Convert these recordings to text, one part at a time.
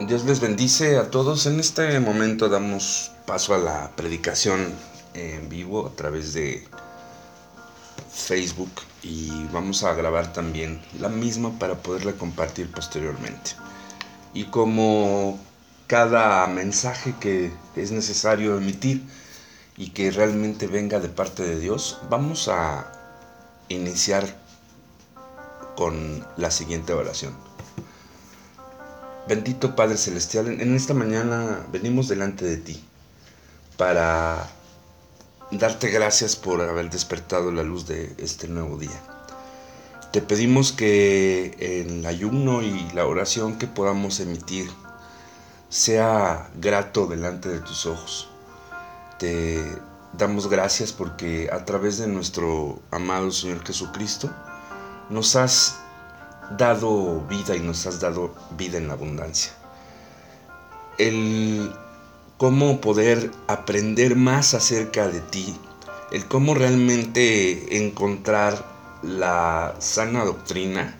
Dios les bendice a todos. En este momento damos paso a la predicación en vivo a través de Facebook y vamos a grabar también la misma para poderla compartir posteriormente. Y como cada mensaje que es necesario emitir y que realmente venga de parte de Dios, vamos a iniciar con la siguiente oración. Bendito Padre Celestial, en esta mañana venimos delante de ti para darte gracias por haber despertado la luz de este nuevo día. Te pedimos que el ayuno y la oración que podamos emitir sea grato delante de tus ojos. Te damos gracias porque a través de nuestro amado Señor Jesucristo nos has dado vida y nos has dado vida en abundancia. El cómo poder aprender más acerca de ti, el cómo realmente encontrar la sana doctrina,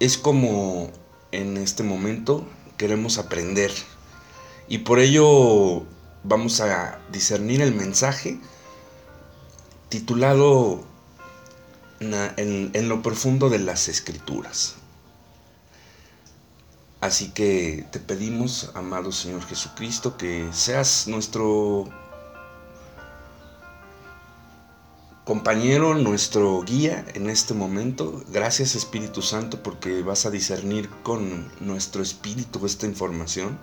es como en este momento queremos aprender. Y por ello vamos a discernir el mensaje titulado en, lo profundo de las escrituras. Así que te pedimos, amado Señor Jesucristo, que seas nuestro compañero, nuestro guía en este momento. Gracias Espíritu Santo porque vas a discernir con nuestro espíritu esta información.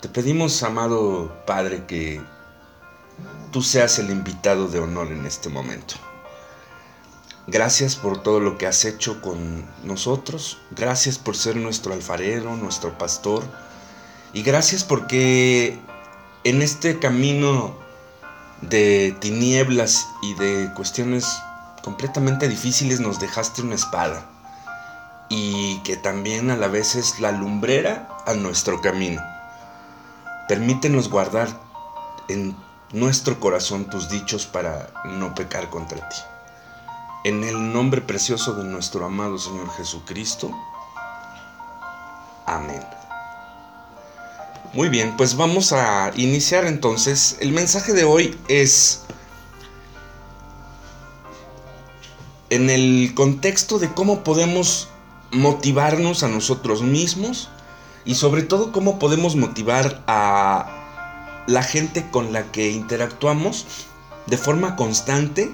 Te pedimos, amado Padre, que tú seas el invitado de honor en este momento. Gracias por todo lo que has hecho con nosotros. Gracias por ser nuestro alfarero, nuestro pastor. Y gracias porque en este camino de tinieblas y de cuestiones completamente difíciles nos dejaste una espada. Y que también a la vez es la lumbrera a nuestro camino. Permítenos guardar en nuestro corazón tus dichos para no pecar contra ti. En el nombre precioso de nuestro amado Señor Jesucristo. Amén. Muy bien, pues vamos a iniciar entonces. El mensaje de hoy es en el contexto de cómo podemos motivarnos a nosotros mismos y sobre todo cómo podemos motivar a la gente con la que interactuamos de forma constante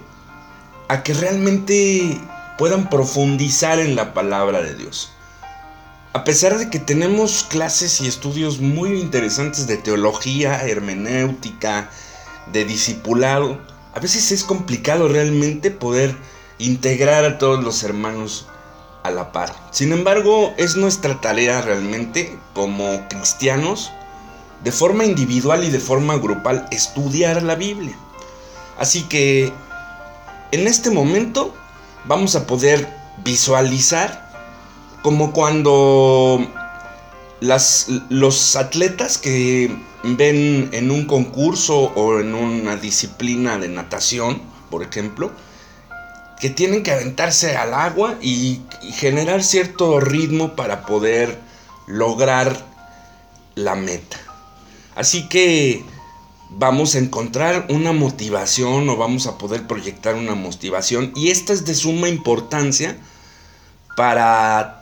a que realmente puedan profundizar en la palabra de Dios. A pesar de que tenemos clases y estudios muy interesantes de teología, hermenéutica, de discipulado, a veces es complicado realmente poder integrar a todos los hermanos a la par. Sin embargo, es nuestra tarea realmente como cristianos, de forma individual y de forma grupal, estudiar la Biblia. Así que en este momento vamos a poder visualizar como cuando los atletas que ven en un concurso o en una disciplina de natación, por ejemplo, que tienen que aventarse al agua y generar cierto ritmo para poder lograr la meta. Así que vamos a encontrar una motivación o vamos a poder proyectar una motivación y esta es de suma importancia para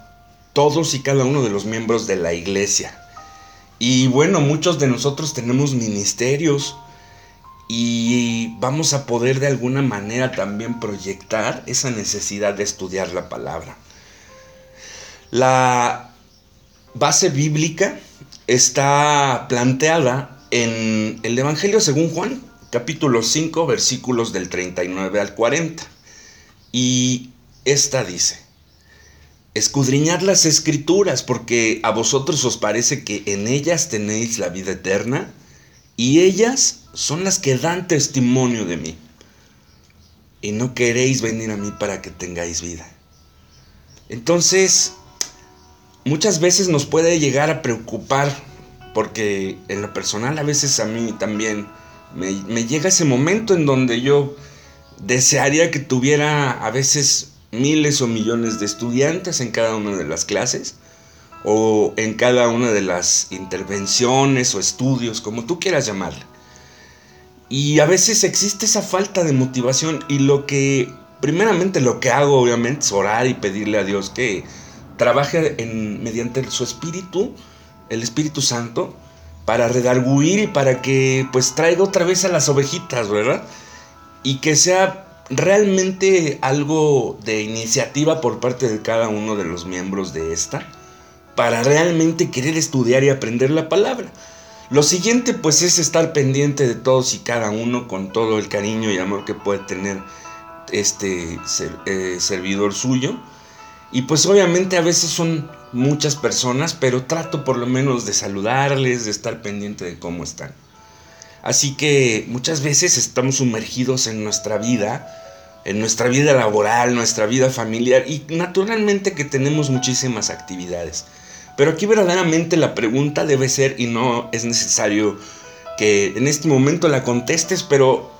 todos y cada uno de los miembros de la iglesia. Y bueno, muchos de nosotros tenemos ministerios y vamos a poder de alguna manera también proyectar esa necesidad de estudiar la palabra. La base bíblica está planteada en el Evangelio según Juan, capítulo 5, versículos del 39 al 40. Y esta dice, escudriñad las escrituras, porque a vosotros os parece que en ellas tenéis la vida eterna, y ellas son las que dan testimonio de mí. Y no queréis venir a mí para que tengáis vida. Entonces, muchas veces nos puede llegar a preocupar porque en lo personal a veces a mí también me, llega ese momento en donde yo desearía que tuviera a veces miles o millones de estudiantes en cada una de las clases o en cada una de las intervenciones o estudios, como tú quieras llamarle. Y a veces existe esa falta de motivación y lo que, primeramente lo que hago obviamente es orar y pedirle a Dios que trabaje en, mediante su espíritu, el Espíritu Santo, para redarguir y para que pues traiga otra vez a las ovejitas, ¿verdad? Y que sea realmente algo de iniciativa por parte de cada uno de los miembros de esta para realmente querer estudiar y aprender la palabra. Lo siguiente pues es estar pendiente de todos y cada uno con todo el cariño y amor que puede tener este eh, servidor suyo. Y pues obviamente a veces son muchas personas, pero trato por lo menos de saludarles, de estar pendiente de cómo están. Así que muchas veces estamos sumergidos en nuestra vida, en nuestra vida laboral, nuestra vida familiar y naturalmente que tenemos muchísimas actividades. Pero aquí verdaderamente la pregunta debe ser, y no es necesario que en este momento la contestes, pero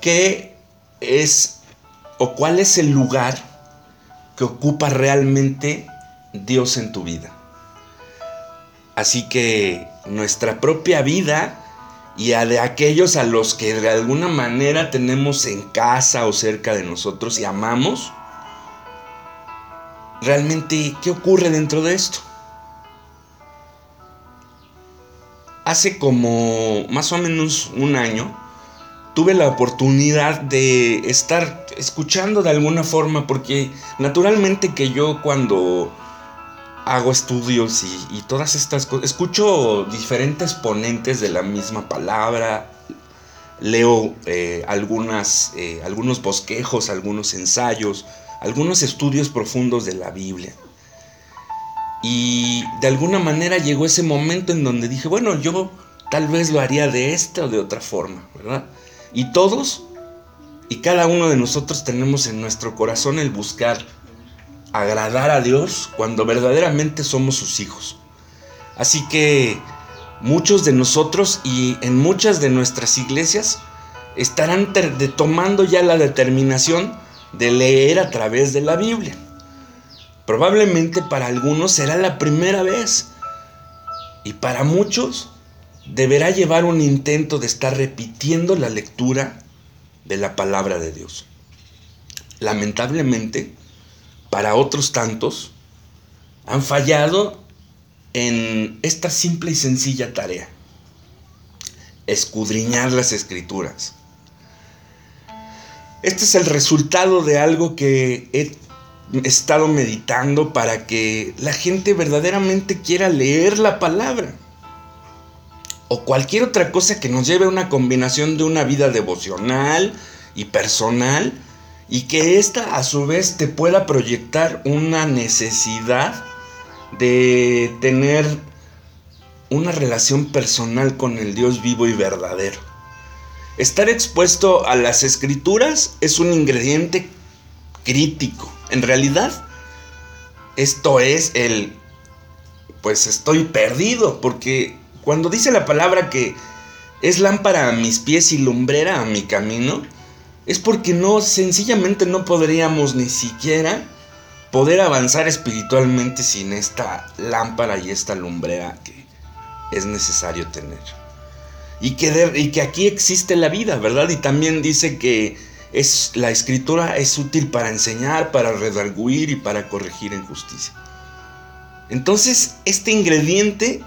¿qué es o cuál es el lugar que ocupa realmente Dios en tu vida? Así que nuestra propia vida y a de aquellos a los que de alguna manera tenemos en casa o cerca de nosotros y amamos, realmente, ¿qué ocurre dentro de esto? Hace como más o menos un año, tuve la oportunidad de estar escuchando de alguna forma, porque naturalmente que yo cuando hago estudios y, todas estas cosas. Escucho diferentes ponentes de la misma palabra. Leo eh, algunas, eh, algunos bosquejos, algunos ensayos, algunos estudios profundos de la Biblia. Y de alguna manera llegó ese momento en donde dije, bueno, yo tal vez lo haría de esta o de otra forma, ¿verdad? Y todos y cada uno de nosotros tenemos en nuestro corazón el buscar agradar a Dios cuando verdaderamente somos sus hijos. Así que muchos de nosotros y en muchas de nuestras iglesias estarán tomando ya la determinación de leer a través de la Biblia. Probablemente para algunos será la primera vez y para muchos deberá llevar un intento de estar repitiendo la lectura de la palabra de Dios. Lamentablemente, para otros tantos, han fallado en esta simple y sencilla tarea, escudriñar las escrituras. Este es el resultado de algo que he estado meditando para que la gente verdaderamente quiera leer la palabra. O cualquier otra cosa que nos lleve a una combinación de una vida devocional y personal y que ésta a su vez te pueda proyectar una necesidad de tener una relación personal con el Dios vivo y verdadero. Estar expuesto a las escrituras es un ingrediente crítico. En realidad, esto es el, pues estoy perdido, porque cuando dice la palabra que es lámpara a mis pies y lumbrera a mi camino, es porque no, sencillamente no podríamos ni siquiera poder avanzar espiritualmente sin esta lámpara y esta lumbrera que es necesario tener. Y que, y que aquí existe la vida, ¿verdad? Y también dice que es, la escritura es útil para enseñar, para redarguir y para corregir en justicia. Entonces, este ingrediente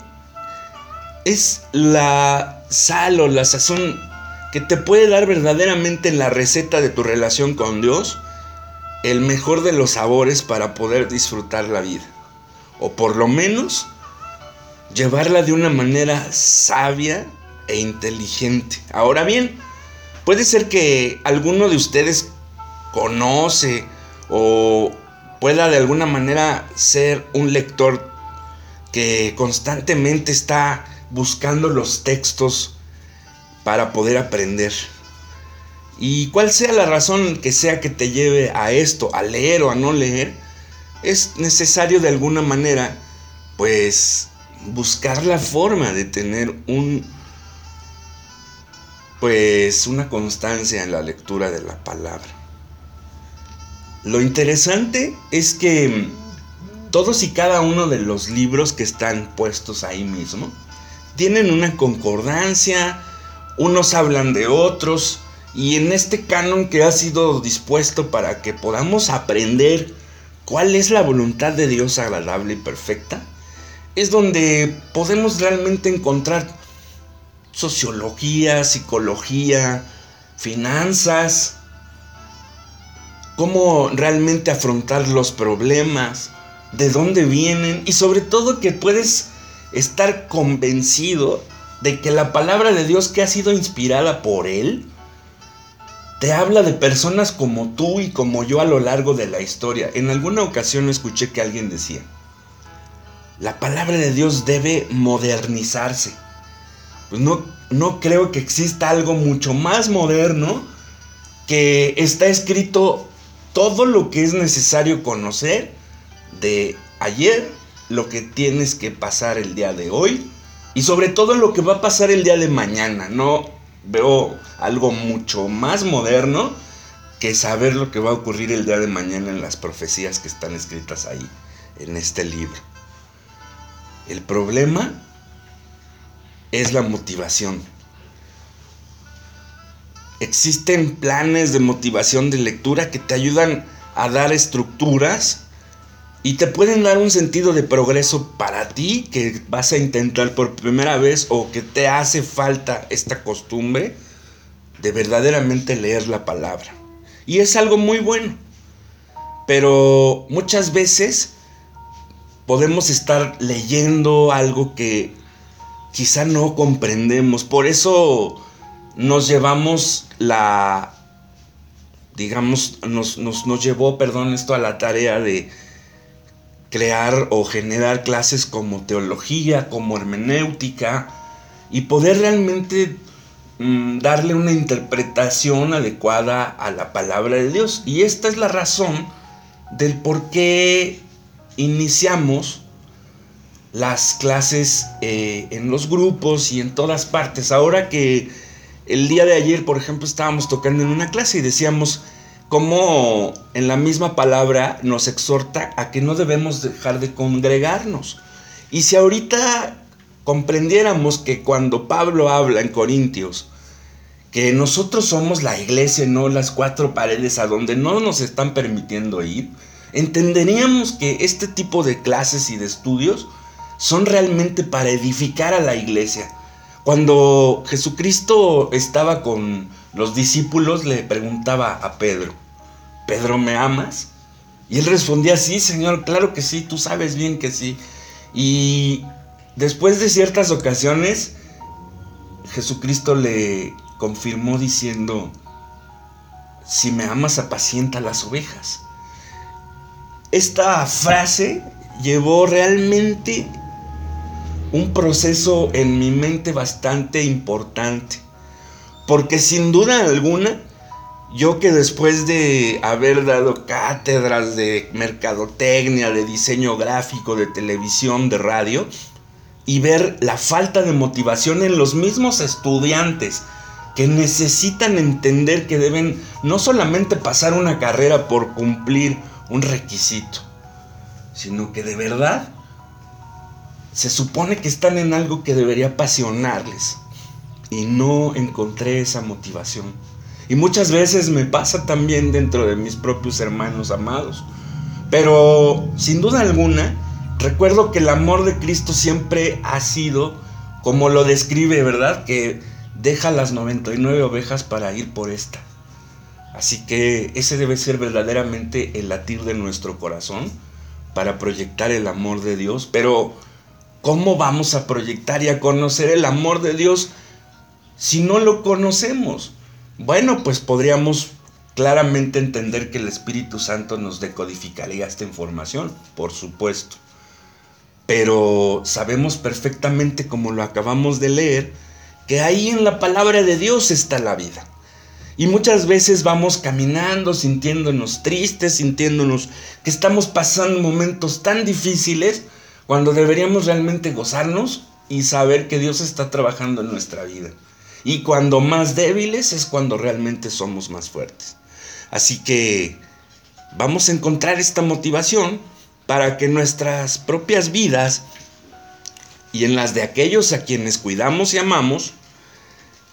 es la sal o la sazón que te puede dar verdaderamente en la receta de tu relación con Dios el mejor de los sabores para poder disfrutar la vida. O por lo menos llevarla de una manera sabia e inteligente. Ahora bien, puede ser que alguno de ustedes conoce o pueda de alguna manera ser un lector que constantemente está buscando los textos para poder aprender. Y cual sea la razón que sea que te lleve a esto, a leer o a no leer, es necesario de alguna manera, pues, buscar la forma de tener un, pues, una constancia en la lectura de la palabra. Lo interesante es que todos y cada uno de los libros que están puestos ahí mismo tienen una concordancia, unos hablan de otros, y en este canon que ha sido dispuesto para que podamos aprender cuál es la voluntad de Dios agradable y perfecta, es donde podemos realmente encontrar sociología, psicología, finanzas, cómo realmente afrontar los problemas, de dónde vienen y sobre todo que puedes estar convencido de que la palabra de Dios que ha sido inspirada por Él, te habla de personas como tú y como yo a lo largo de la historia. En alguna ocasión escuché que alguien decía, la palabra de Dios debe modernizarse. Pues no, no creo que exista algo mucho más moderno que está escrito todo lo que es necesario conocer de ayer, lo que tienes que pasar el día de hoy y sobre todo lo que va a pasar el día de mañana. No veo algo mucho más moderno que saber lo que va a ocurrir el día de mañana en las profecías que están escritas ahí, en este libro. El problema es la motivación. Existen planes de motivación de lectura que te ayudan a dar estructuras y te pueden dar un sentido de progreso para ti que vas a intentar por primera vez o que te hace falta esta costumbre de verdaderamente leer la palabra. Y es algo muy bueno. Pero muchas veces podemos estar leyendo algo que quizá no comprendemos. Por eso nos llevamos la, digamos, nos, nos, nos llevó, perdón, esto a la tarea de crear o generar clases como teología, como hermenéutica, y poder realmente mm, darle una interpretación adecuada a la palabra de Dios. Y esta es la razón del por qué iniciamos las clases eh, en los grupos y en todas partes. Ahora que el día de ayer, por ejemplo, estábamos tocando en una clase y decíamos, como en la misma palabra nos exhorta a que no debemos dejar de congregarnos. Y si ahorita comprendiéramos que cuando Pablo habla en Corintios, que nosotros somos la iglesia, no las cuatro paredes a donde no nos están permitiendo ir, entenderíamos que este tipo de clases y de estudios son realmente para edificar a la iglesia. Cuando Jesucristo estaba con los discípulos le preguntaba a Pedro, Pedro, ¿me amas? Y él respondía, sí, Señor, claro que sí, tú sabes bien que sí. Y después de ciertas ocasiones, Jesucristo le confirmó diciendo, si me amas, apacienta las ovejas. Esta frase llevó realmente un proceso en mi mente bastante importante. Porque sin duda alguna, yo que después de haber dado cátedras de mercadotecnia, de diseño gráfico, de televisión, de radio, y ver la falta de motivación en los mismos estudiantes que necesitan entender que deben no solamente pasar una carrera por cumplir un requisito, sino que de verdad se supone que están en algo que debería apasionarles y no encontré esa motivación. Y muchas veces me pasa también dentro de mis propios hermanos amados. Pero sin duda alguna, recuerdo que el amor de Cristo siempre ha sido como lo describe, ¿verdad? Que deja las 99 ovejas para ir por esta. Así que ese debe ser verdaderamente el latir de nuestro corazón para proyectar el amor de Dios. Pero, ¿cómo vamos a proyectar y a conocer el amor de Dios si no lo conocemos? Bueno, pues podríamos claramente entender que el Espíritu Santo nos decodificaría esta información, por supuesto. Pero sabemos perfectamente, como lo acabamos de leer, que ahí en la palabra de Dios está la vida. Y muchas veces vamos caminando sintiéndonos tristes, sintiéndonos que estamos pasando momentos tan difíciles cuando deberíamos realmente gozarnos y saber que Dios está trabajando en nuestra vida. Y cuando más débiles es cuando realmente somos más fuertes. Así que vamos a encontrar esta motivación para que nuestras propias vidas y en las de aquellos a quienes cuidamos y amamos,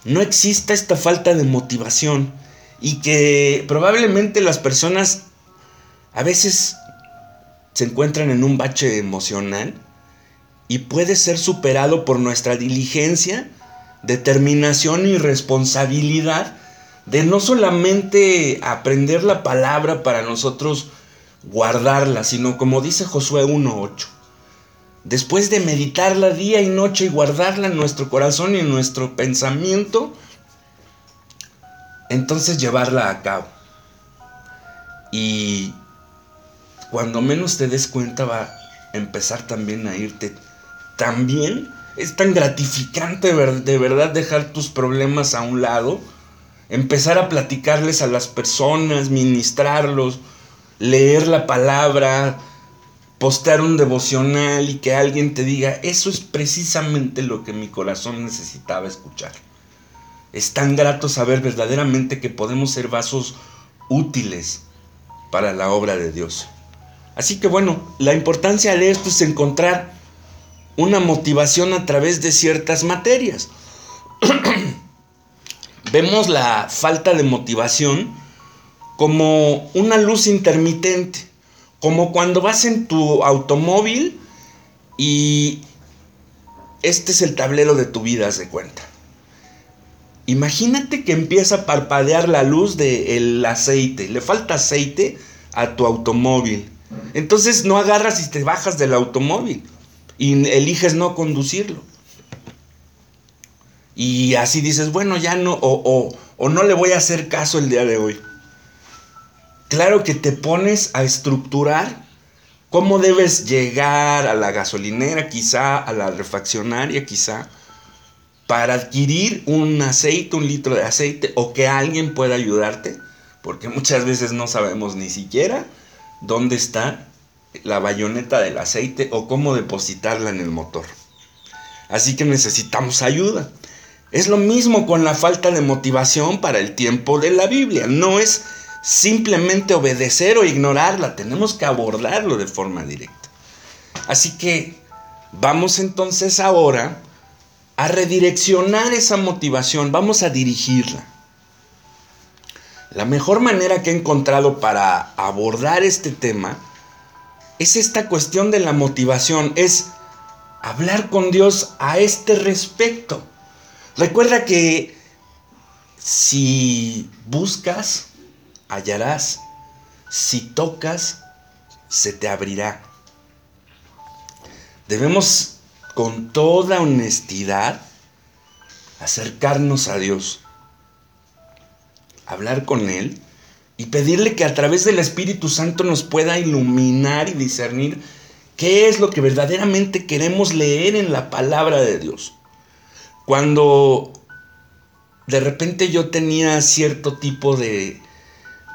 no exista esta falta de motivación y que probablemente las personas a veces se encuentran en un bache emocional y puede ser superado por nuestra diligencia, determinación y responsabilidad de no solamente aprender la palabra para nosotros guardarla, sino como dice Josué 1.8, después de meditarla día y noche y guardarla en nuestro corazón y en nuestro pensamiento, entonces llevarla a cabo. Y cuando menos te des cuenta va a empezar también a irte. También es tan gratificante de verdad dejar tus problemas a un lado, empezar a platicarles a las personas, ministrarlos, leer la palabra, postear un devocional y que alguien te diga, eso es precisamente lo que mi corazón necesitaba escuchar. Es tan grato saber verdaderamente que podemos ser vasos útiles para la obra de Dios. Así que bueno, la importancia de esto es encontrar una motivación a través de ciertas materias. Vemos la falta de motivación como una luz intermitente, como cuando vas en tu automóvil y este es el tablero de tu vida, se cuenta. Imagínate que empieza a parpadear la luz del aceite, le falta aceite a tu automóvil. Entonces no agarras y te bajas del automóvil y eliges no conducirlo. Y así dices, bueno, ya no, o, o no le voy a hacer caso el día de hoy. Claro que te pones a estructurar cómo debes llegar a la gasolinera, quizá a la refaccionaria, quizá, para adquirir un aceite, un litro de aceite, o que alguien pueda ayudarte, porque muchas veces no sabemos ni siquiera dónde está la bayoneta del aceite o cómo depositarla en el motor. Así que necesitamos ayuda. Es lo mismo con la falta de motivación para el tiempo de la Biblia. No es simplemente obedecer o ignorarla, tenemos que abordarlo de forma directa. Así que vamos entonces ahora a redireccionar esa motivación, vamos a dirigirla. La mejor manera que he encontrado para abordar este tema es esta cuestión de la motivación, es hablar con Dios a este respecto. Recuerda que si buscas, hallarás. Si tocas, se te abrirá. Debemos con toda honestidad acercarnos a Dios, hablar con Él y pedirle que a través del Espíritu Santo nos pueda iluminar y discernir qué es lo que verdaderamente queremos leer en la palabra de Dios. Cuando de repente yo tenía cierto tipo de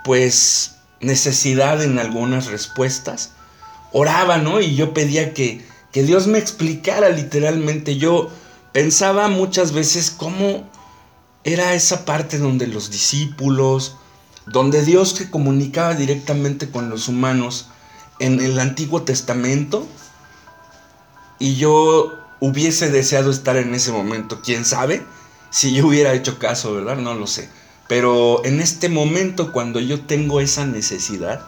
pues necesidad en algunas respuestas, oraba, ¿no? Y yo pedía que, que Dios me explicara literalmente. Yo pensaba muchas veces cómo era esa parte donde los discípulos, donde Dios se comunicaba directamente con los humanos en el Antiguo Testamento, y yo hubiese deseado estar en ese momento, quién sabe, si yo hubiera hecho caso, ¿verdad? No lo sé. Pero en este momento, cuando yo tengo esa necesidad,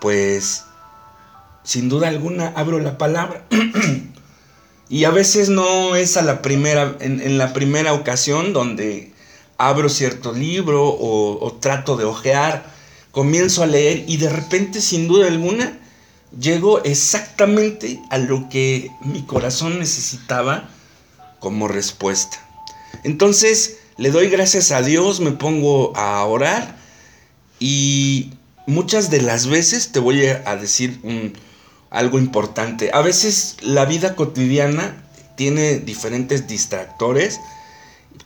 pues sin duda alguna abro la palabra. y a veces no es a la primera, en, la primera ocasión donde abro cierto libro o, trato de ojear, comienzo a leer y de repente, sin duda alguna, llego exactamente a lo que mi corazón necesitaba como respuesta. Entonces, le doy gracias a Dios, me pongo a orar y muchas de las veces te voy a decir algo importante. A veces la vida cotidiana tiene diferentes distractores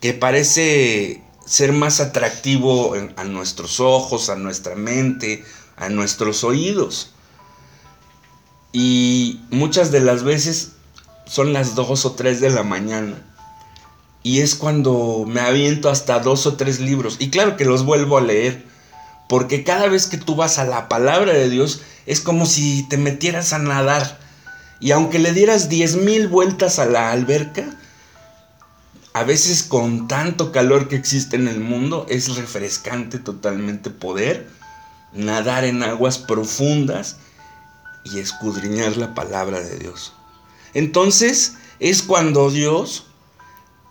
que parece ser más atractivo a nuestros ojos, a nuestra mente, a nuestros oídos. Y muchas de las veces son las 2 o 3 de la mañana y es cuando me aviento hasta dos o tres libros. Y claro que los vuelvo a leer. Porque cada vez que tú vas a la palabra de Dios es como si te metieras a nadar. Y aunque le dieras diez mil vueltas a la alberca, a veces con tanto calor que existe en el mundo, es refrescante totalmente poder nadar en aguas profundas y escudriñar la palabra de Dios. Entonces es cuando Dios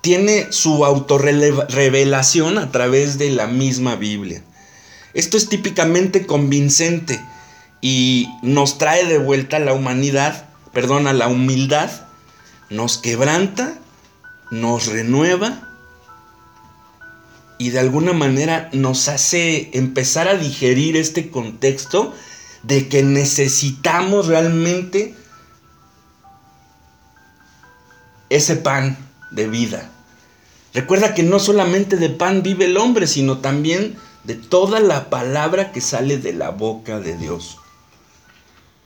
tiene su autorrevelación a través de la misma Biblia. Esto es típicamente convincente y nos trae de vuelta a la humanidad, perdón, a la humildad, nos quebranta, nos renueva y de alguna manera nos hace empezar a digerir este contexto de que necesitamos realmente ese pan de vida. Recuerda que no solamente de pan vive el hombre, sino también de toda la palabra que sale de la boca de Dios.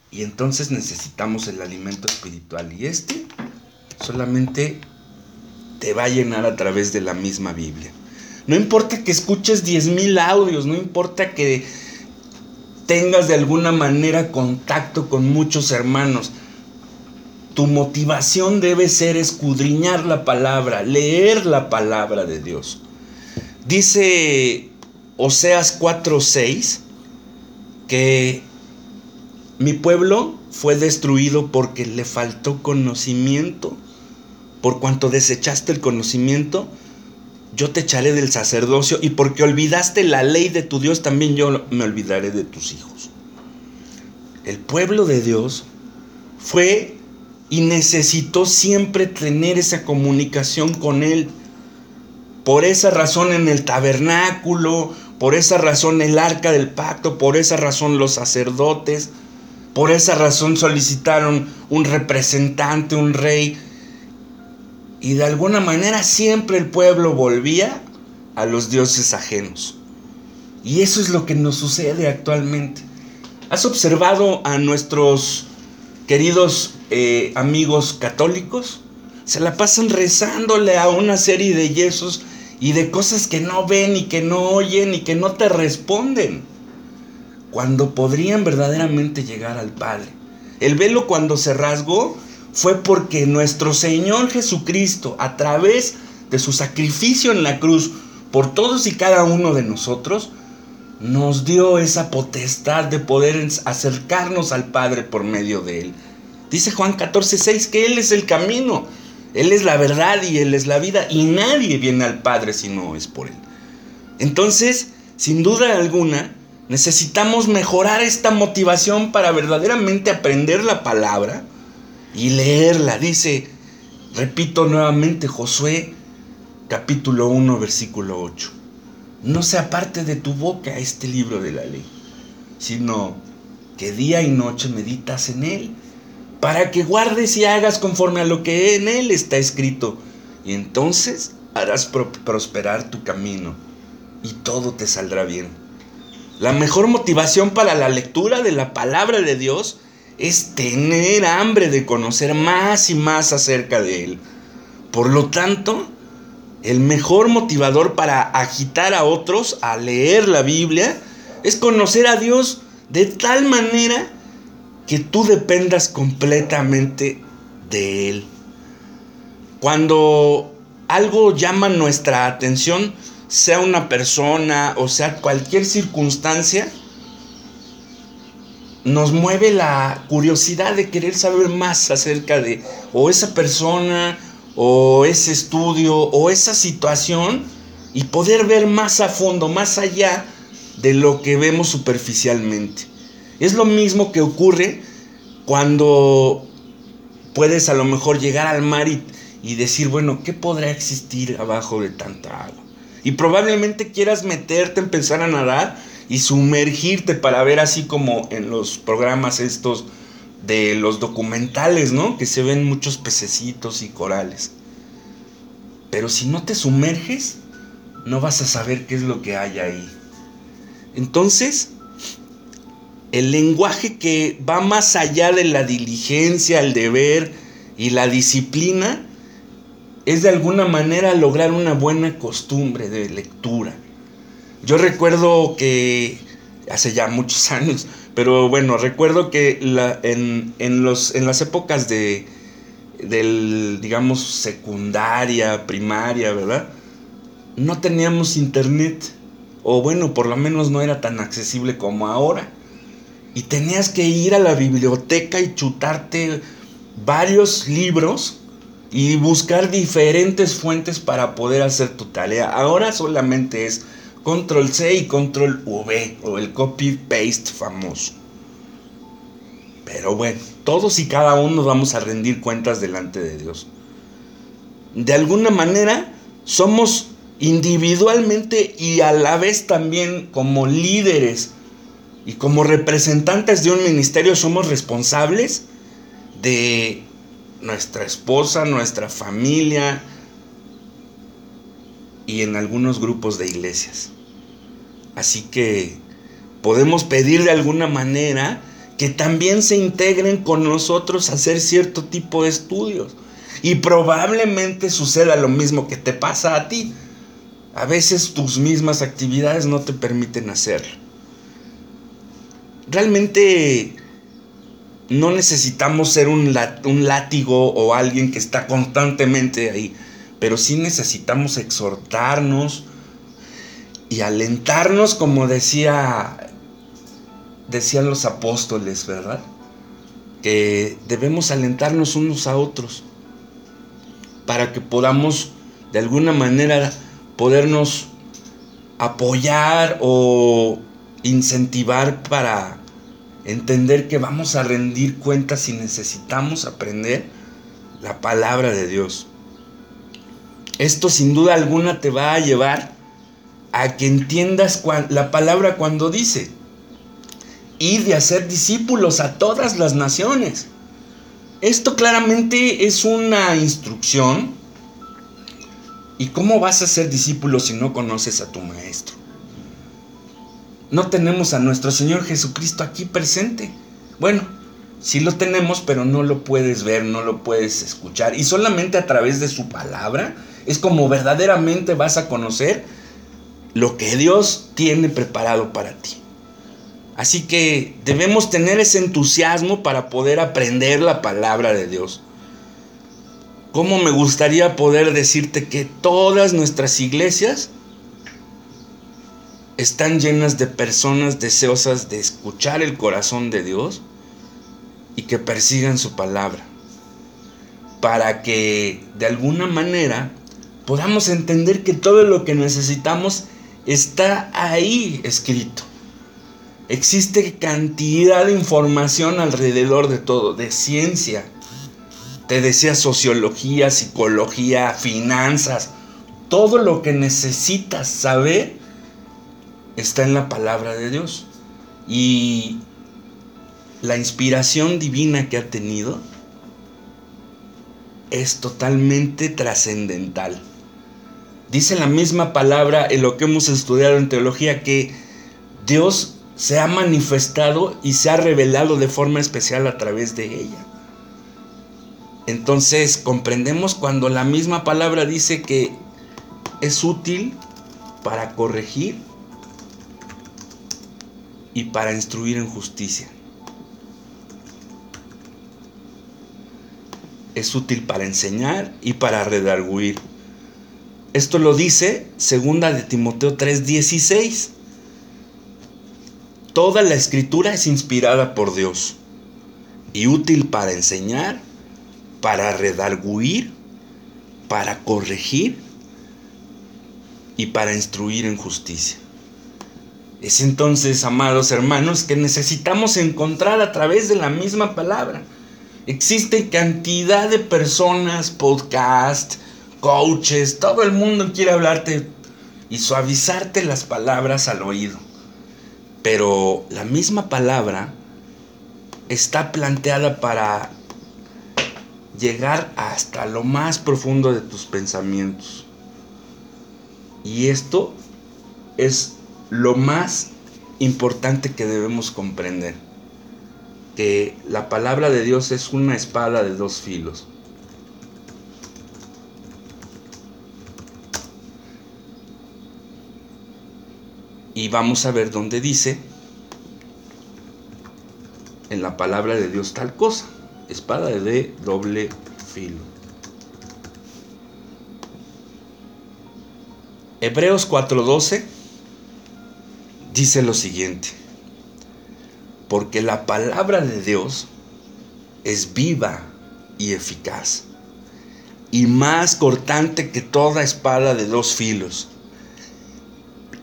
Y entonces necesitamos el alimento espiritual. Y este solamente te va a llenar a través de la misma Biblia. No importa que escuches 10.000 audios, no importa que tengas de alguna manera contacto con muchos hermanos. Tu motivación debe ser escudriñar la palabra, leer la palabra de Dios. Dice Oseas 4:6 que mi pueblo fue destruido porque le faltó conocimiento. Por cuanto desechaste el conocimiento, yo te echaré del sacerdocio y porque olvidaste la ley de tu Dios, también yo me olvidaré de tus hijos. El pueblo de Dios fue y necesitó siempre tener esa comunicación con Él. Por esa razón en el tabernáculo, por esa razón el arca del pacto, por esa razón los sacerdotes, por esa razón solicitaron un representante, un rey. Y de alguna manera siempre el pueblo volvía a los dioses ajenos. Y eso es lo que nos sucede actualmente. ¿Has observado a nuestros queridos eh, amigos católicos? Se la pasan rezándole a una serie de yesos y de cosas que no ven y que no oyen y que no te responden. Cuando podrían verdaderamente llegar al Padre. El velo cuando se rasgó fue porque nuestro Señor Jesucristo, a través de su sacrificio en la cruz por todos y cada uno de nosotros, nos dio esa potestad de poder acercarnos al Padre por medio de Él. Dice Juan 14, 6 que Él es el camino, Él es la verdad y Él es la vida y nadie viene al Padre si no es por Él. Entonces, sin duda alguna, necesitamos mejorar esta motivación para verdaderamente aprender la palabra y leerla. Dice, repito nuevamente, Josué capítulo 1, versículo 8. No se aparte de tu boca este libro de la ley, sino que día y noche meditas en él, para que guardes y hagas conforme a lo que en él está escrito, y entonces harás prosperar tu camino, y todo te saldrá bien. La mejor motivación para la lectura de la palabra de Dios es tener hambre de conocer más y más acerca de Él. Por lo tanto, el mejor motivador para agitar a otros a leer la Biblia es conocer a Dios de tal manera que tú dependas completamente de Él. Cuando algo llama nuestra atención, sea una persona o sea cualquier circunstancia, nos mueve la curiosidad de querer saber más acerca de o esa persona o ese estudio o esa situación y poder ver más a fondo, más allá de lo que vemos superficialmente. Es lo mismo que ocurre cuando puedes a lo mejor llegar al mar y, decir, bueno, ¿qué podrá existir abajo de tanta agua? Y probablemente quieras meterte, empezar a nadar y sumergirte para ver así como en los programas estos de los documentales, ¿no? Que se ven muchos pececitos y corales. Pero si no te sumerges, no vas a saber qué es lo que hay ahí. Entonces, el lenguaje que va más allá de la diligencia, el deber y la disciplina, es de alguna manera lograr una buena costumbre de lectura. Yo recuerdo que hace ya muchos años, pero bueno, recuerdo que la, en, en, los, en las épocas de, del, digamos, secundaria, primaria, ¿verdad? No teníamos internet, o bueno, por lo menos no era tan accesible como ahora. Y tenías que ir a la biblioteca y chutarte varios libros y buscar diferentes fuentes para poder hacer tu tarea. Ahora solamente es control C y control V o el copy paste famoso. Pero bueno, todos y cada uno vamos a rendir cuentas delante de Dios. De alguna manera somos individualmente y a la vez también como líderes y como representantes de un ministerio somos responsables de nuestra esposa, nuestra familia y en algunos grupos de iglesias. Así que podemos pedir de alguna manera que también se integren con nosotros a hacer cierto tipo de estudios. Y probablemente suceda lo mismo que te pasa a ti. A veces tus mismas actividades no te permiten hacerlo. Realmente no necesitamos ser un, látigo o alguien que está constantemente ahí, pero sí necesitamos exhortarnos y alentarnos como decía decían los apóstoles, ¿verdad? Que debemos alentarnos unos a otros para que podamos de alguna manera podernos apoyar o incentivar para entender que vamos a rendir cuentas y necesitamos aprender la palabra de Dios. Esto sin duda alguna te va a llevar a que entiendas la palabra cuando dice, y de hacer discípulos a todas las naciones. Esto claramente es una instrucción. ¿Y cómo vas a ser discípulo si no conoces a tu maestro? No tenemos a nuestro Señor Jesucristo aquí presente. Bueno, sí lo tenemos, pero no lo puedes ver, no lo puedes escuchar. Y solamente a través de su palabra es como verdaderamente vas a conocer lo que Dios tiene preparado para ti. Así que debemos tener ese entusiasmo para poder aprender la palabra de Dios. ¿Cómo me gustaría poder decirte que todas nuestras iglesias están llenas de personas deseosas de escuchar el corazón de Dios y que persigan su palabra? Para que de alguna manera podamos entender que todo lo que necesitamos está ahí escrito. Existe cantidad de información alrededor de todo, de ciencia. Te decía sociología, psicología, finanzas. Todo lo que necesitas saber está en la palabra de Dios. Y la inspiración divina que ha tenido es totalmente trascendental. Dice la misma palabra en lo que hemos estudiado en teología que Dios se ha manifestado y se ha revelado de forma especial a través de ella. Entonces comprendemos cuando la misma palabra dice que es útil para corregir y para instruir en justicia. Es útil para enseñar y para redarguir. Esto lo dice segunda de Timoteo 3:16. Toda la escritura es inspirada por Dios y útil para enseñar, para redarguir, para corregir y para instruir en justicia. Es entonces, amados hermanos, que necesitamos encontrar a través de la misma palabra. Existe cantidad de personas, podcast, coaches, todo el mundo quiere hablarte y suavizarte las palabras al oído. Pero la misma palabra está planteada para llegar hasta lo más profundo de tus pensamientos. Y esto es lo más importante que debemos comprender. Que la palabra de Dios es una espada de dos filos. Y vamos a ver dónde dice en la palabra de Dios tal cosa. Espada de doble filo. Hebreos 4:12 dice lo siguiente. Porque la palabra de Dios es viva y eficaz y más cortante que toda espada de dos filos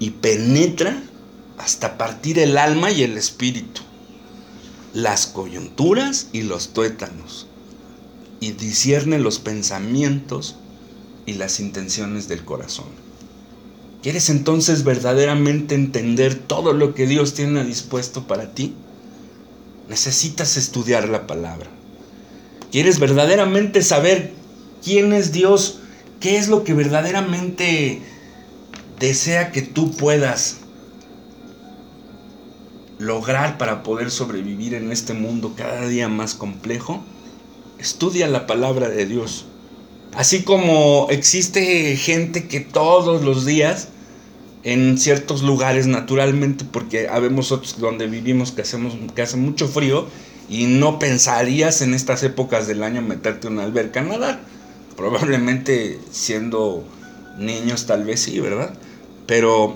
y penetra hasta partir el alma y el espíritu, las coyunturas y los tuétanos, y discierne los pensamientos y las intenciones del corazón. ¿Quieres entonces verdaderamente entender todo lo que Dios tiene dispuesto para ti? Necesitas estudiar la palabra. ¿Quieres verdaderamente saber quién es Dios? ¿Qué es lo que verdaderamente desea que tú puedas lograr para poder sobrevivir en este mundo cada día más complejo, estudia la palabra de Dios. Así como existe gente que todos los días, en ciertos lugares naturalmente, porque habemos otros donde vivimos que, hacemos, que hace mucho frío y no pensarías en estas épocas del año meterte en una alberca a nadar. Probablemente siendo niños tal vez sí, ¿verdad? Pero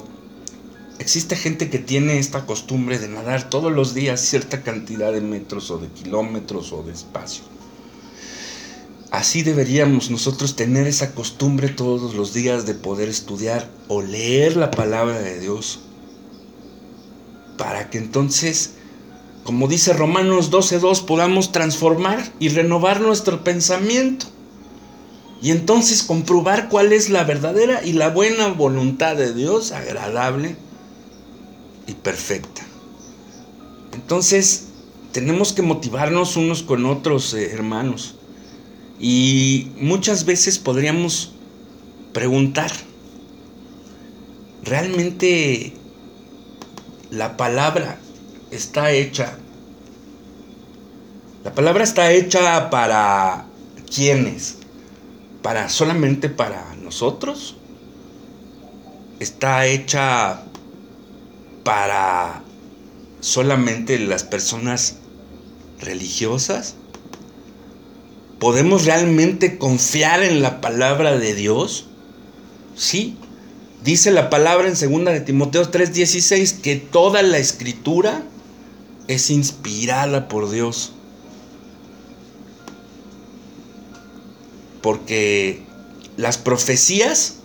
existe gente que tiene esta costumbre de nadar todos los días cierta cantidad de metros o de kilómetros o de espacio. Así deberíamos nosotros tener esa costumbre todos los días de poder estudiar o leer la palabra de Dios. Para que entonces, como dice Romanos 12.2, podamos transformar y renovar nuestro pensamiento. Y entonces comprobar cuál es la verdadera y la buena voluntad de Dios, agradable y perfecta. Entonces, tenemos que motivarnos unos con otros, eh, hermanos. Y muchas veces podríamos preguntar, ¿realmente la palabra está hecha? La palabra está hecha para quiénes? ¿Para solamente para nosotros? ¿Está hecha para solamente las personas religiosas? ¿Podemos realmente confiar en la palabra de Dios? Sí. Dice la palabra en 2 de Timoteo 3:16 que toda la escritura es inspirada por Dios. Porque las profecías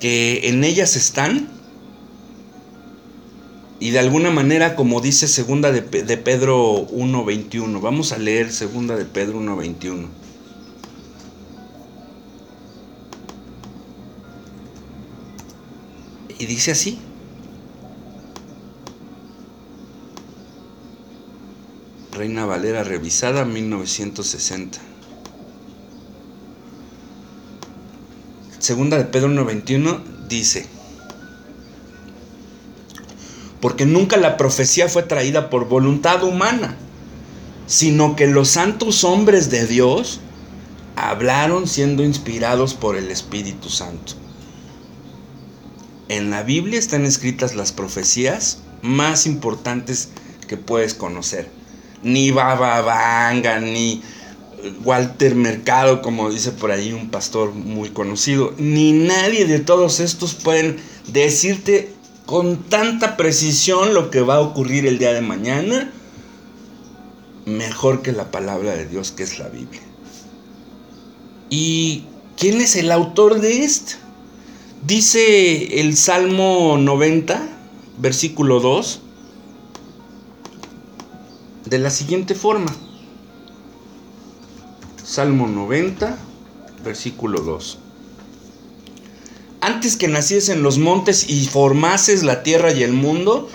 que en ellas están y de alguna manera, como dice segunda de, Pedro 1.21, vamos a leer segunda de Pedro 1.21. Y dice así. Reina Valera revisada 1960. Segunda de Pedro 1.21 dice porque nunca la profecía fue traída por voluntad humana, sino que los santos hombres de Dios hablaron siendo inspirados por el Espíritu Santo. En la Biblia están escritas las profecías más importantes que puedes conocer. Ni Baba Vanga, ni Walter Mercado, como dice por ahí un pastor muy conocido, ni nadie de todos estos pueden decirte con tanta precisión lo que va a ocurrir el día de mañana, mejor que la palabra de Dios que es la Biblia. ¿Y quién es el autor de esto? Dice el Salmo 90, versículo 2, de la siguiente forma. Salmo 90, versículo 2 antes que naciesen los montes y formases la tierra y el mundo,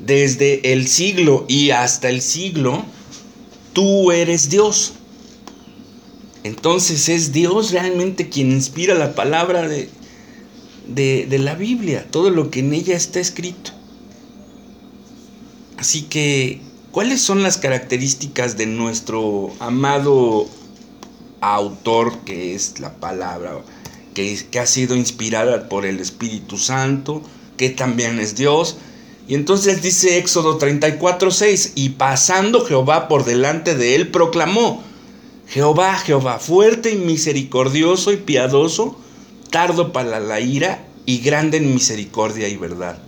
desde el siglo y hasta el siglo, tú eres Dios. Entonces es Dios realmente quien inspira la palabra de, de, la Biblia, todo lo que en ella está escrito. Así que, ¿cuáles son las características de nuestro amado autor que es la palabra? que, ha sido inspirada por el Espíritu Santo, que también es Dios, Y entonces dice Éxodo 34, 6, y pasando Jehová por delante de él, proclamó, Jehová, Jehová, fuerte y misericordioso y piadoso, tardo para la ira y grande en misericordia y verdad.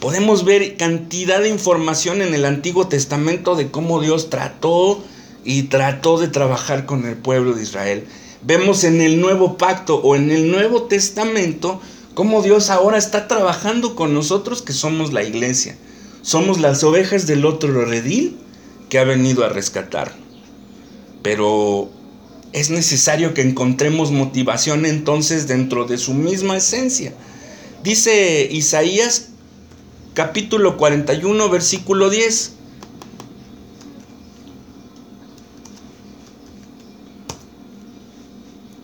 Podemos ver cantidad de información en el Antiguo Testamento de cómo Dios trató y trató de trabajar con el pueblo de Israel. Vemos en el Nuevo Pacto o en el Nuevo Testamento cómo Dios ahora está trabajando con nosotros que somos la iglesia. Somos las ovejas del otro redil que ha venido a rescatar. Pero es necesario que encontremos motivación entonces dentro de su misma esencia. Dice Isaías capítulo 41 versículo 10.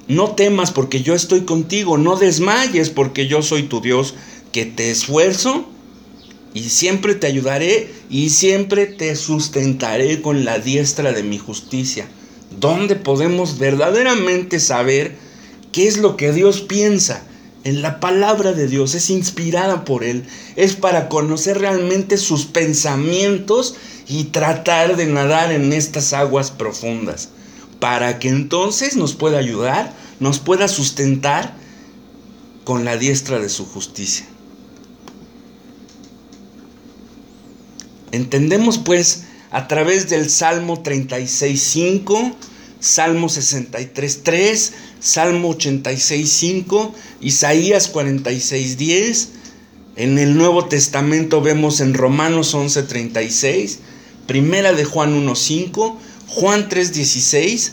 No temas porque yo estoy contigo, no desmayes porque yo soy tu Dios, que te esfuerzo y siempre te ayudaré y siempre te sustentaré con la diestra de mi justicia donde podemos verdaderamente saber qué es lo que Dios piensa. En la palabra de Dios es inspirada por Él, es para conocer realmente sus pensamientos y tratar de nadar en estas aguas profundas, para que entonces nos pueda ayudar, nos pueda sustentar con la diestra de su justicia. Entendemos pues a través del Salmo 36.5, Salmo 63.3, Salmo 86.5, Isaías 46.10. En el Nuevo Testamento vemos en Romanos 11.36, Primera de Juan 1.5, Juan 3.16,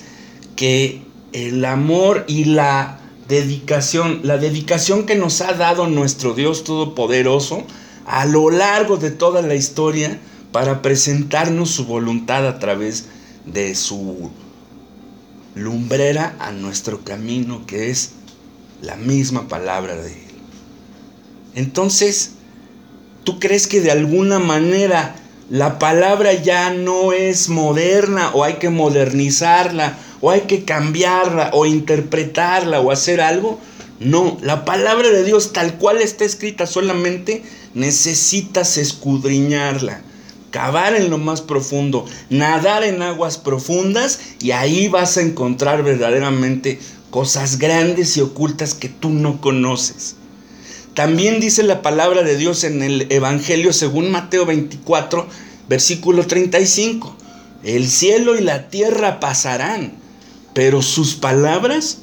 que el amor y la dedicación, la dedicación que nos ha dado nuestro Dios Todopoderoso a lo largo de toda la historia, para presentarnos su voluntad a través de su lumbrera a nuestro camino, que es la misma palabra de Él. Entonces, ¿tú crees que de alguna manera la palabra ya no es moderna o hay que modernizarla o hay que cambiarla o interpretarla o hacer algo? No, la palabra de Dios tal cual está escrita solamente necesitas escudriñarla cavar en lo más profundo, nadar en aguas profundas y ahí vas a encontrar verdaderamente cosas grandes y ocultas que tú no conoces. También dice la palabra de Dios en el Evangelio según Mateo 24, versículo 35. El cielo y la tierra pasarán, pero sus palabras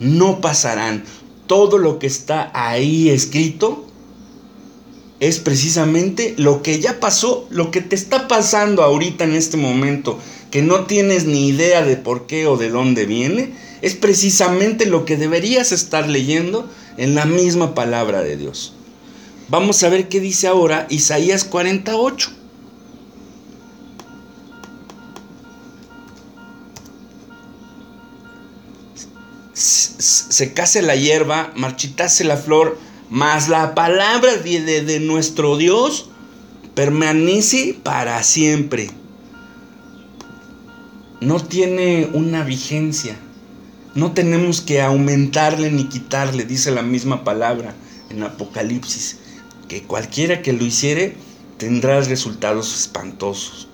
no pasarán. Todo lo que está ahí escrito es precisamente lo que ya pasó, lo que te está pasando ahorita en este momento, que no tienes ni idea de por qué o de dónde viene, es precisamente lo que deberías estar leyendo en la misma palabra de Dios. Vamos a ver qué dice ahora Isaías 48. Se case la hierba, marchitase la flor, mas la palabra de, nuestro Dios permanece para siempre. No tiene una vigencia. No tenemos que aumentarle ni quitarle, dice la misma palabra en Apocalipsis, que cualquiera que lo hiciere tendrá resultados espantosos.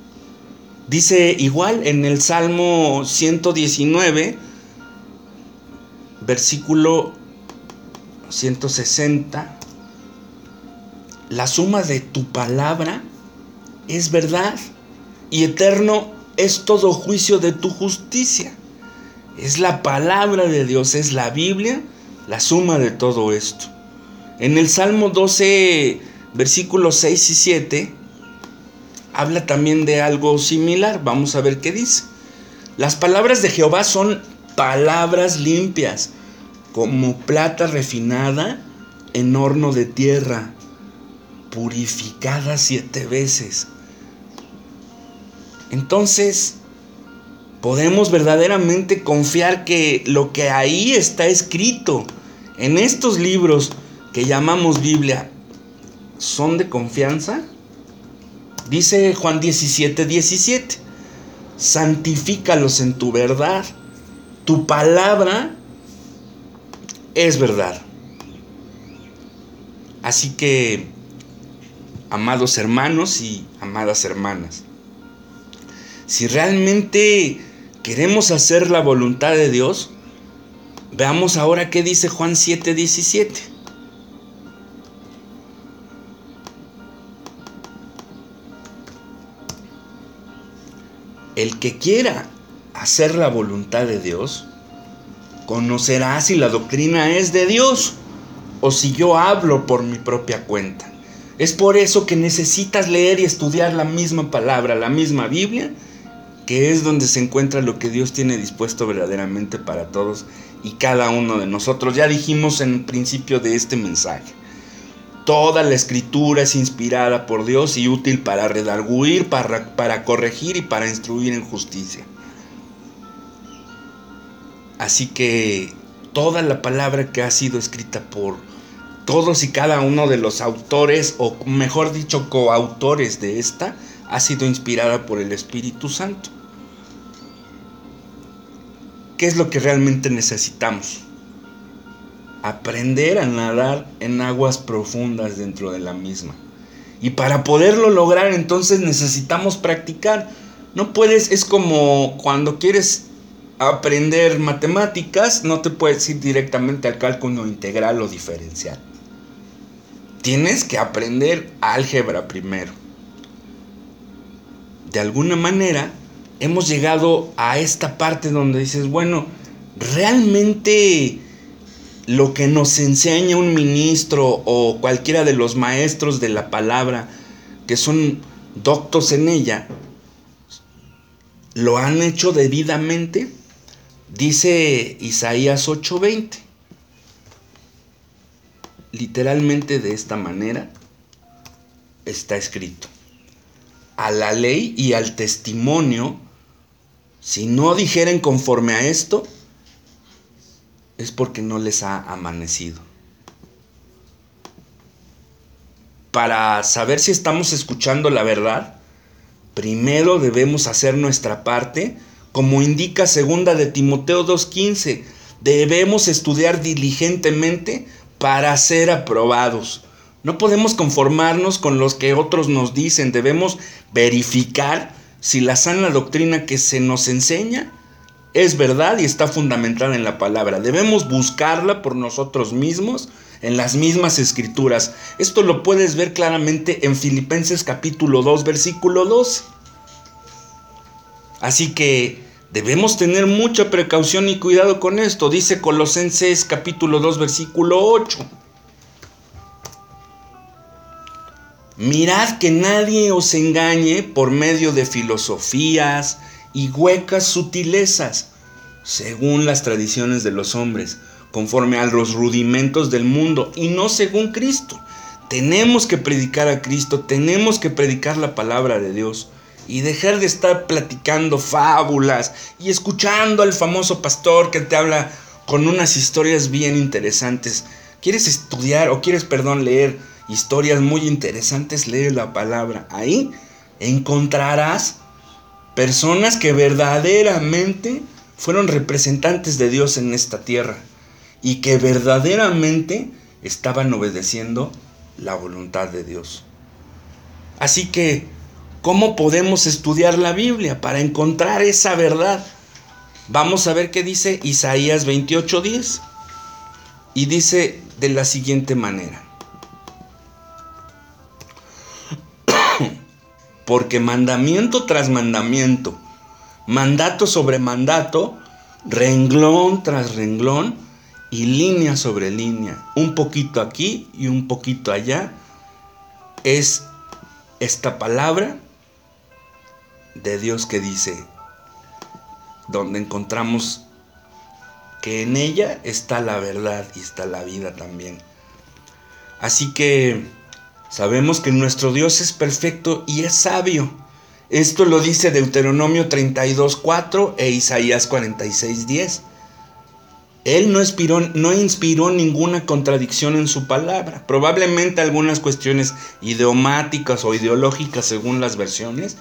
Dice igual en el Salmo 119, versículo 160, la suma de tu palabra es verdad y eterno es todo juicio de tu justicia. Es la palabra de Dios, es la Biblia, la suma de todo esto. En el Salmo 12, versículos 6 y 7, habla también de algo similar. Vamos a ver qué dice. Las palabras de Jehová son palabras limpias como plata refinada en horno de tierra, purificada siete veces. Entonces, podemos verdaderamente confiar que lo que ahí está escrito en estos libros que llamamos Biblia son de confianza. Dice Juan 17, 17, santifícalos en tu verdad. Tu palabra es verdad. Así que amados hermanos y amadas hermanas. Si realmente queremos hacer la voluntad de Dios, veamos ahora qué dice Juan 7:17. El que quiera hacer la voluntad de Dios, conocerá si la doctrina es de Dios o si yo hablo por mi propia cuenta. Es por eso que necesitas leer y estudiar la misma palabra, la misma Biblia, que es donde se encuentra lo que Dios tiene dispuesto verdaderamente para todos y cada uno de nosotros. Ya dijimos en el principio de este mensaje. Toda la escritura es inspirada por Dios y útil para redarguir, para, para corregir y para instruir en justicia. Así que toda la palabra que ha sido escrita por todos y cada uno de los autores, o mejor dicho, coautores de esta, ha sido inspirada por el Espíritu Santo. ¿Qué es lo que realmente necesitamos? Aprender a nadar en aguas profundas dentro de la misma. Y para poderlo lograr entonces necesitamos practicar. No puedes, es como cuando quieres aprender matemáticas, no te puedes ir directamente al cálculo integral o diferencial tienes que aprender álgebra primero. De alguna manera hemos llegado a esta parte donde dices, bueno, realmente lo que nos enseña un ministro o cualquiera de los maestros de la palabra que son doctos en ella, lo han hecho debidamente, dice Isaías 8:20 literalmente de esta manera está escrito. A la ley y al testimonio, si no dijeren conforme a esto, es porque no les ha amanecido. Para saber si estamos escuchando la verdad, primero debemos hacer nuestra parte, como indica segunda de Timoteo 2:15. Debemos estudiar diligentemente para ser aprobados. No podemos conformarnos con los que otros nos dicen, debemos verificar si la sana doctrina que se nos enseña es verdad y está fundamentada en la palabra. Debemos buscarla por nosotros mismos en las mismas escrituras. Esto lo puedes ver claramente en Filipenses capítulo 2, versículo 12. Así que Debemos tener mucha precaución y cuidado con esto, dice Colosenses capítulo 2 versículo 8. Mirad que nadie os engañe por medio de filosofías y huecas sutilezas, según las tradiciones de los hombres, conforme a los rudimentos del mundo y no según Cristo. Tenemos que predicar a Cristo, tenemos que predicar la palabra de Dios y dejar de estar platicando fábulas y escuchando al famoso pastor que te habla con unas historias bien interesantes. ¿Quieres estudiar o quieres, perdón, leer historias muy interesantes? Lee la palabra. Ahí encontrarás personas que verdaderamente fueron representantes de Dios en esta tierra y que verdaderamente estaban obedeciendo la voluntad de Dios. Así que ¿Cómo podemos estudiar la Biblia para encontrar esa verdad? Vamos a ver qué dice Isaías 28:10. Y dice de la siguiente manera. Porque mandamiento tras mandamiento, mandato sobre mandato, renglón tras renglón y línea sobre línea, un poquito aquí y un poquito allá, es esta palabra de Dios que dice, donde encontramos que en ella está la verdad y está la vida también. Así que sabemos que nuestro Dios es perfecto y es sabio. Esto lo dice Deuteronomio 32.4 e Isaías 46.10. Él no inspiró, no inspiró ninguna contradicción en su palabra. Probablemente algunas cuestiones idiomáticas o ideológicas según las versiones,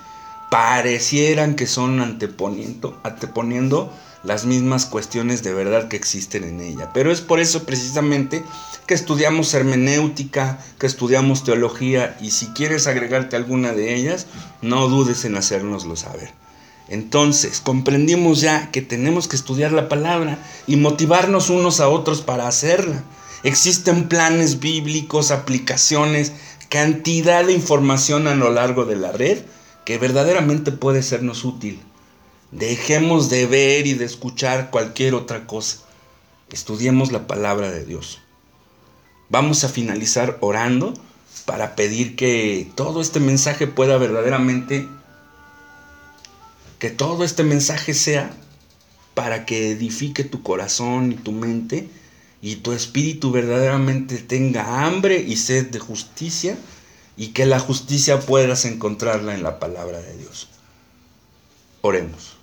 parecieran que son anteponiendo, anteponiendo las mismas cuestiones de verdad que existen en ella. Pero es por eso precisamente que estudiamos hermenéutica, que estudiamos teología y si quieres agregarte alguna de ellas, no dudes en hacérnoslo saber. Entonces, comprendimos ya que tenemos que estudiar la palabra y motivarnos unos a otros para hacerla. Existen planes bíblicos, aplicaciones, cantidad de información a lo largo de la red que verdaderamente puede sernos útil. Dejemos de ver y de escuchar cualquier otra cosa. Estudiemos la palabra de Dios. Vamos a finalizar orando para pedir que todo este mensaje pueda verdaderamente, que todo este mensaje sea para que edifique tu corazón y tu mente y tu espíritu verdaderamente tenga hambre y sed de justicia y que la justicia puedas encontrarla en la palabra de Dios. Oremos.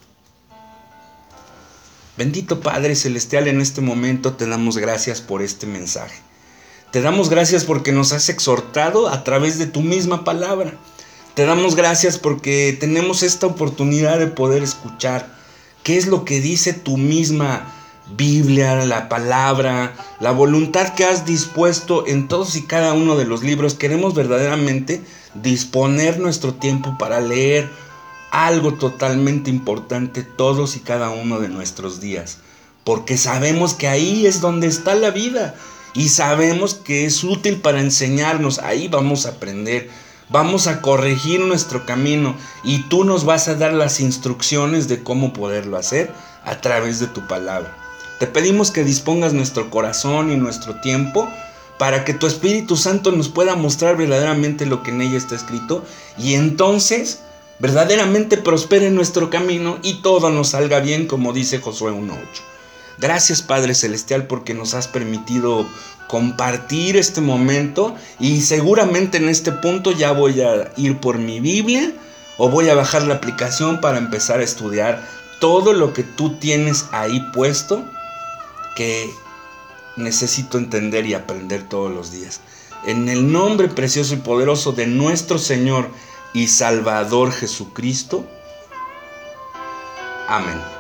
Bendito Padre Celestial, en este momento te damos gracias por este mensaje. Te damos gracias porque nos has exhortado a través de tu misma palabra. Te damos gracias porque tenemos esta oportunidad de poder escuchar qué es lo que dice tu misma Biblia, la palabra, la voluntad que has dispuesto en todos y cada uno de los libros. Queremos verdaderamente disponer nuestro tiempo para leer algo totalmente importante todos y cada uno de nuestros días. Porque sabemos que ahí es donde está la vida y sabemos que es útil para enseñarnos. Ahí vamos a aprender, vamos a corregir nuestro camino y tú nos vas a dar las instrucciones de cómo poderlo hacer a través de tu palabra. Te pedimos que dispongas nuestro corazón y nuestro tiempo para que tu Espíritu Santo nos pueda mostrar verdaderamente lo que en ella está escrito y entonces verdaderamente prospere nuestro camino y todo nos salga bien como dice Josué 1.8. Gracias Padre Celestial porque nos has permitido compartir este momento y seguramente en este punto ya voy a ir por mi Biblia o voy a bajar la aplicación para empezar a estudiar todo lo que tú tienes ahí puesto que necesito entender y aprender todos los días. En el nombre precioso y poderoso de nuestro Señor y Salvador Jesucristo. Amén.